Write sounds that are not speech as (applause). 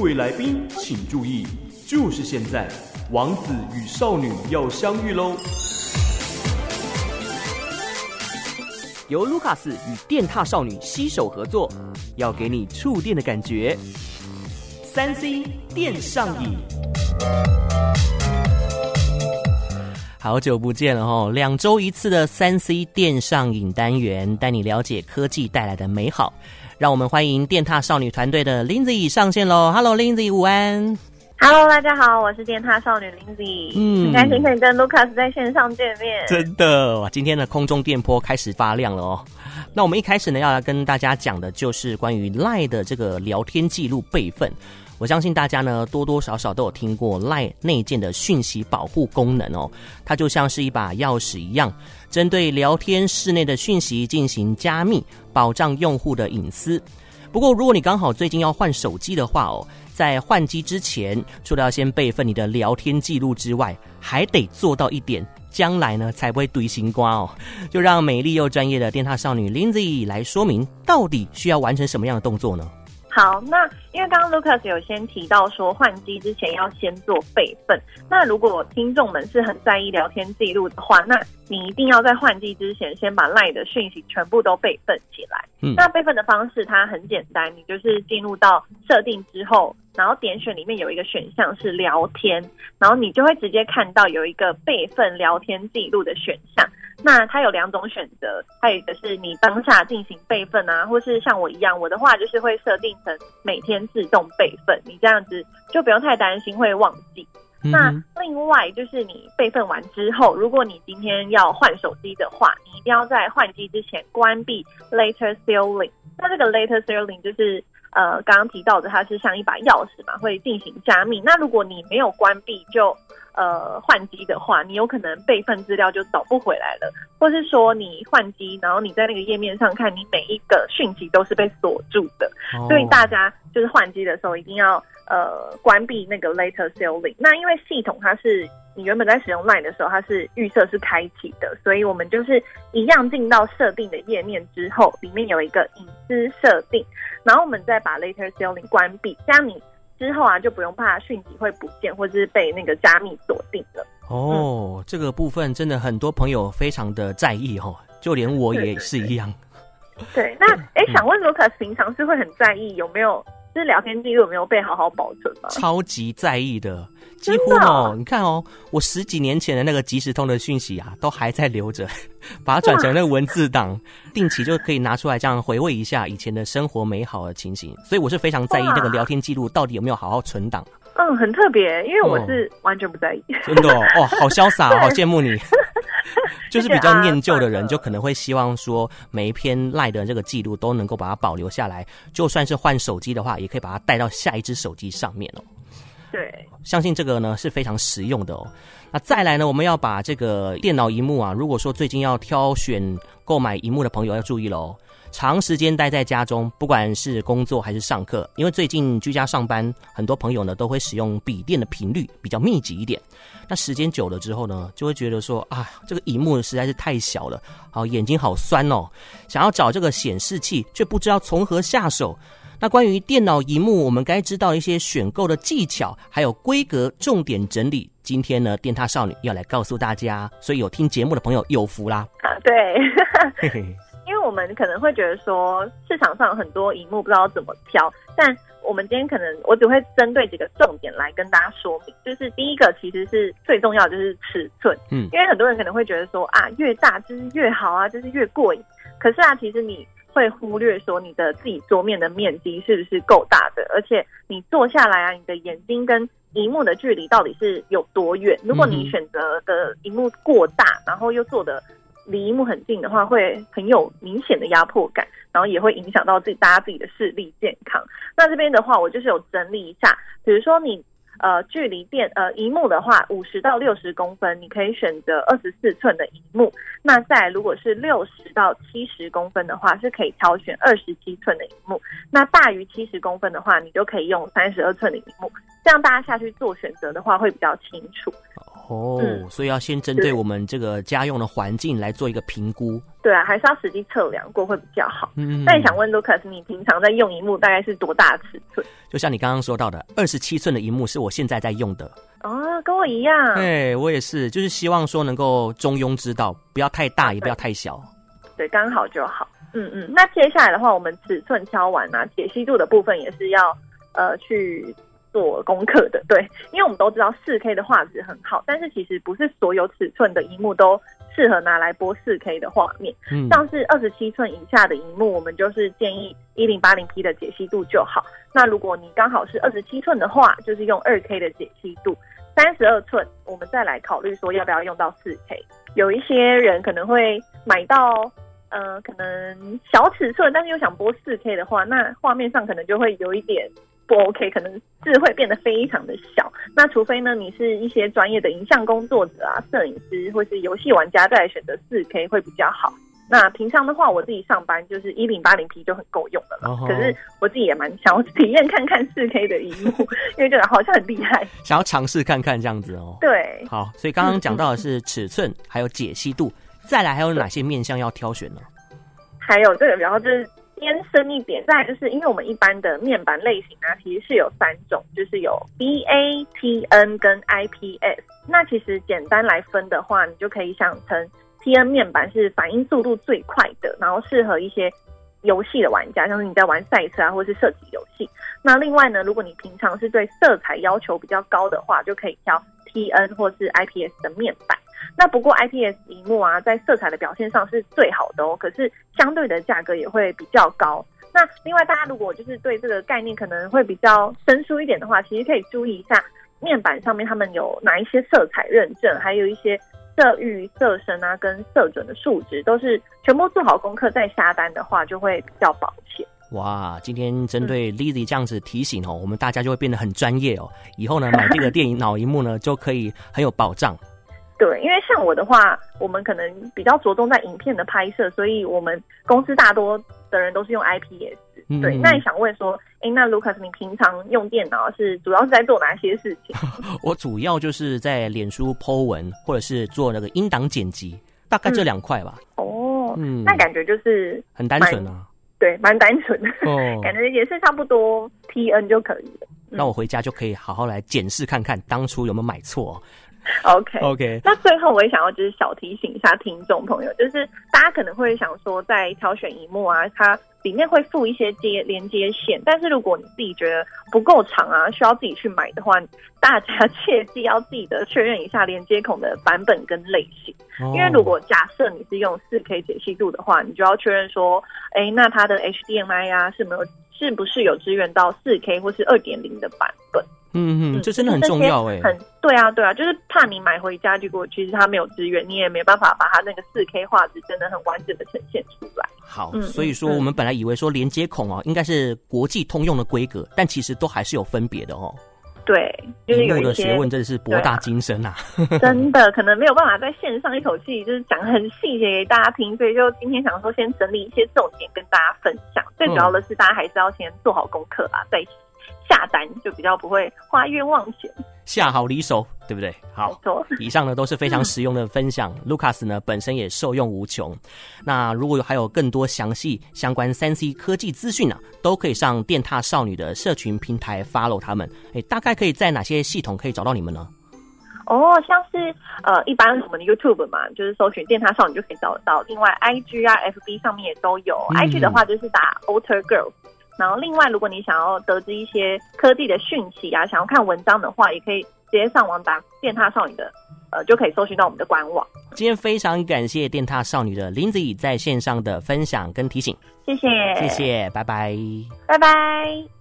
各位来宾请注意，就是现在，王子与少女要相遇喽！由卢卡斯与电踏少女携手合作，要给你触电的感觉。三 C 电上瘾，好久不见了哦！两周一次的三 C 电上瘾单元，带你了解科技带来的美好。让我们欢迎电踏少女团队的 Lindsay 上线喽！Hello，Lindsay，午安。Hello，大家好，我是电踏少女 Lindsay。嗯，很开心可以跟 Lucas 在线上见面。真的哇，今天的空中电波开始发亮了哦。那我们一开始呢，要来跟大家讲的就是关于 LINE 的这个聊天记录备份。我相信大家呢，多多少少都有听过内内建的讯息保护功能哦，它就像是一把钥匙一样，针对聊天室内的讯息进行加密，保障用户的隐私。不过，如果你刚好最近要换手机的话哦，在换机之前，除了要先备份你的聊天记录之外，还得做到一点，将来呢才不会堆新瓜哦。就让美丽又专业的电獭少女 Lindsay 来说明，到底需要完成什么样的动作呢？好，那因为刚刚 Lucas 有先提到说换机之前要先做备份，那如果听众们是很在意聊天记录的话，那你一定要在换机之前先把 LINE 的讯息全部都备份起来。嗯，那备份的方式它很简单，你就是进入到设定之后，然后点选里面有一个选项是聊天，然后你就会直接看到有一个备份聊天记录的选项。那它有两种选择，还有一个是你当下进行备份啊，或是像我一样，我的话就是会设定成每天自动备份，你这样子就不用太担心会忘记。嗯、那另外就是你备份完之后，如果你今天要换手机的话，你一定要在换机之前关闭 Later Sealing。那这个 Later Sealing 就是呃刚刚提到的，它是像一把钥匙嘛，会进行加密。那如果你没有关闭就呃，换机的话，你有可能备份资料就找不回来了，或是说你换机，然后你在那个页面上看，你每一个讯息都是被锁住的。Oh. 所以大家就是换机的时候一定要呃关闭那个 Later Sealing。那因为系统它是你原本在使用 Line 的时候，它是预设是开启的，所以我们就是一样进到设定的页面之后，里面有一个隐私设定，然后我们再把 Later Sealing 关闭，这样你。之后啊，就不用怕讯息会不见，或者是被那个加密锁定了。哦，嗯、这个部分真的很多朋友非常的在意哦，就连我也是一样。对，对，对，对，那哎，想问 Lucas 平常是会很在意有没有，就是聊天记录有没有被好好保存吗？超级在意的。几乎哦，你看哦，我十几年前的那个即时通的讯息啊，都还在留着，把它转成那个文字档，定期就可以拿出来这样回味一下以前的生活美好的情形。所以我是非常在意那个聊天记录到底有没有好好存档。嗯，很特别，因为我是完全不在意。真的哦，哦，好潇洒，好羡慕你。(laughs) 就是比较念旧的人，就可能会希望说，每一篇赖的这个记录都能够把它保留下来，就算是换手机的话，也可以把它带到下一只手机上面哦。对，相信这个呢是非常实用的哦。那再来呢，我们要把这个电脑荧幕啊，如果说最近要挑选购买荧幕的朋友要注意喽。长时间待在家中，不管是工作还是上课，因为最近居家上班，很多朋友呢都会使用笔电的频率比较密集一点。那时间久了之后呢，就会觉得说啊，这个荧幕实在是太小了，好眼睛好酸哦。想要找这个显示器，却不知道从何下手。那关于电脑荧幕，我们该知道一些选购的技巧，还有规格重点整理。今天呢，电塔少女要来告诉大家，所以有听节目的朋友有福啦。啊，对，(laughs) (laughs) (laughs) 因为我们可能会觉得说，市场上有很多荧幕不知道怎么挑，但我们今天可能我只会针对几个重点来跟大家说明。就是第一个，其实是最重要的，就是尺寸。嗯，因为很多人可能会觉得说啊，越大就是越好啊，就是越过瘾。可是啊，其实你。会忽略说你的自己桌面的面积是不是够大的，而且你坐下来啊，你的眼睛跟荧幕的距离到底是有多远？如果你选择的荧幕过大，然后又坐的离荧幕很近的话，会很有明显的压迫感，然后也会影响到自己大家自己的视力健康。那这边的话，我就是有整理一下，比如说你。呃，距离电呃荧幕的话，五十到六十公分，你可以选择二十四寸的荧幕。那再如果是六十到七十公分的话，是可以挑选二十七寸的荧幕。那大于七十公分的话，你就可以用三十二寸的荧幕。这样大家下去做选择的话，会比较清楚。哦，嗯、所以要先针对我们这个家用的环境来做一个评估。对啊，还是要实际测量过会比较好。嗯，那你想问 Lucas，你平常在用荧幕大概是多大尺寸？就像你刚刚说到的，二十七寸的荧幕是我现在在用的。哦，跟我一样。对，我也是，就是希望说能够中庸之道，不要太大，也不要太小。对，刚好就好。嗯嗯，那接下来的话，我们尺寸挑完啊，解析度的部分也是要呃去。做功课的，对，因为我们都知道四 K 的画质很好，但是其实不是所有尺寸的荧幕都适合拿来播四 K 的画面。嗯，像是二十七寸以下的荧幕，我们就是建议一零八零 P 的解析度就好。那如果你刚好是二十七寸的话，就是用二 K 的解析度。三十二寸，我们再来考虑说要不要用到四 K。有一些人可能会买到呃，可能小尺寸，但是又想播四 K 的话，那画面上可能就会有一点。不 OK，可能字会变得非常的小。那除非呢，你是一些专业的影像工作者啊、摄影师或是游戏玩家，再来选择四 K 会比较好。那平常的话，我自己上班就是一零八零 P 就很够用的了。Oh. 可是我自己也蛮想要体验看看四 K 的荧幕，(laughs) 因为觉得好像很厉害，想要尝试看看这样子哦。对，好，所以刚刚讲到的 (laughs) 是尺寸，还有解析度，再来还有哪些面向要挑选呢？还有这个，然后就是。偏深一点，再来就是因为我们一般的面板类型啊，其实是有三种，就是有 BA、TN 跟 IPS。那其实简单来分的话，你就可以想成 TN 面板是反应速度最快的，然后适合一些游戏的玩家，像是你在玩赛车啊，或是射击游戏。那另外呢，如果你平常是对色彩要求比较高的话，就可以挑 TN 或是 IPS 的面板。那不过 IPS 荧幕啊，在色彩的表现上是最好的哦，可是相对的价格也会比较高。那另外，大家如果就是对这个概念可能会比较生疏一点的话，其实可以注意一下面板上面他们有哪一些色彩认证，还有一些色域、色深啊跟色准的数值，都是全部做好功课再下单的话，就会比较保险。哇，今天针对 Lizzy 这样子提醒哦，我们大家就会变得很专业哦。以后呢，买这个电影脑萤幕呢，就可以很有保障。对，因为像我的话，我们可能比较着重在影片的拍摄，所以我们公司大多的人都是用 IPS。嗯、对，那你想问说，哎，那 Lucas，你平常用电脑是主要是在做哪些事情？(laughs) 我主要就是在脸书 Po 文，或者是做那个音档剪辑，大概这两块吧。嗯、哦，嗯，那感觉就是很单纯啊。对，蛮单纯的，哦、感觉也是差不多 TN 就可以了。那我回家就可以好好来检视看看，当初有没有买错。(laughs) OK OK，那最后我也想要就是小提醒一下听众朋友，就是大家可能会想说，在挑选荧幕啊，它里面会附一些接连接线，但是如果你自己觉得不够长啊，需要自己去买的话，大家 (laughs) 切记要记得确认一下连接孔的版本跟类型，哦、因为如果假设你是用四 K 解析度的话，你就要确认说，哎，那它的 HDMI 啊是没有是不是有支援到四 K 或是二点零的版本？嗯嗯，这真的很重要哎，很对啊对啊，就是怕你买回家，结果其实它没有资源，你也没办法把它那个四 K 画质真的很完整的呈现出来。好，嗯、所以说我们本来以为说连接孔啊应该是国际通用的规格，但其实都还是有分别的哦。对，就是有的学问真的是博大精深啊，啊 (laughs) 真的可能没有办法在线上一口气就是讲很细节给大家听，所以就今天想说先整理一些重点跟大家分享。最主要的是大家还是要先做好功课吧，再。下单就比较不会花冤枉钱，下好离手，对不对？好，(laughs) 以上呢都是非常实用的分享。嗯、Lucas 呢本身也受用无穷。那如果有还有更多详细相关三 C 科技资讯呢，都可以上电踏少女的社群平台 follow 他们。哎，大概可以在哪些系统可以找到你们呢？哦，像是呃，一般我们的 YouTube 嘛，就是搜寻电塔少女就可以找得到。另外，IG 啊、FB 上面也都有。嗯、IG 的话就是打 Alter Girl。然后，另外，如果你想要得知一些科技的讯息啊，想要看文章的话，也可以直接上网打“电塔少女”的，呃，就可以搜寻到我们的官网。今天非常感谢电踏少女的 Lizzy 在线上的分享跟提醒，谢谢，谢谢，拜拜，拜拜。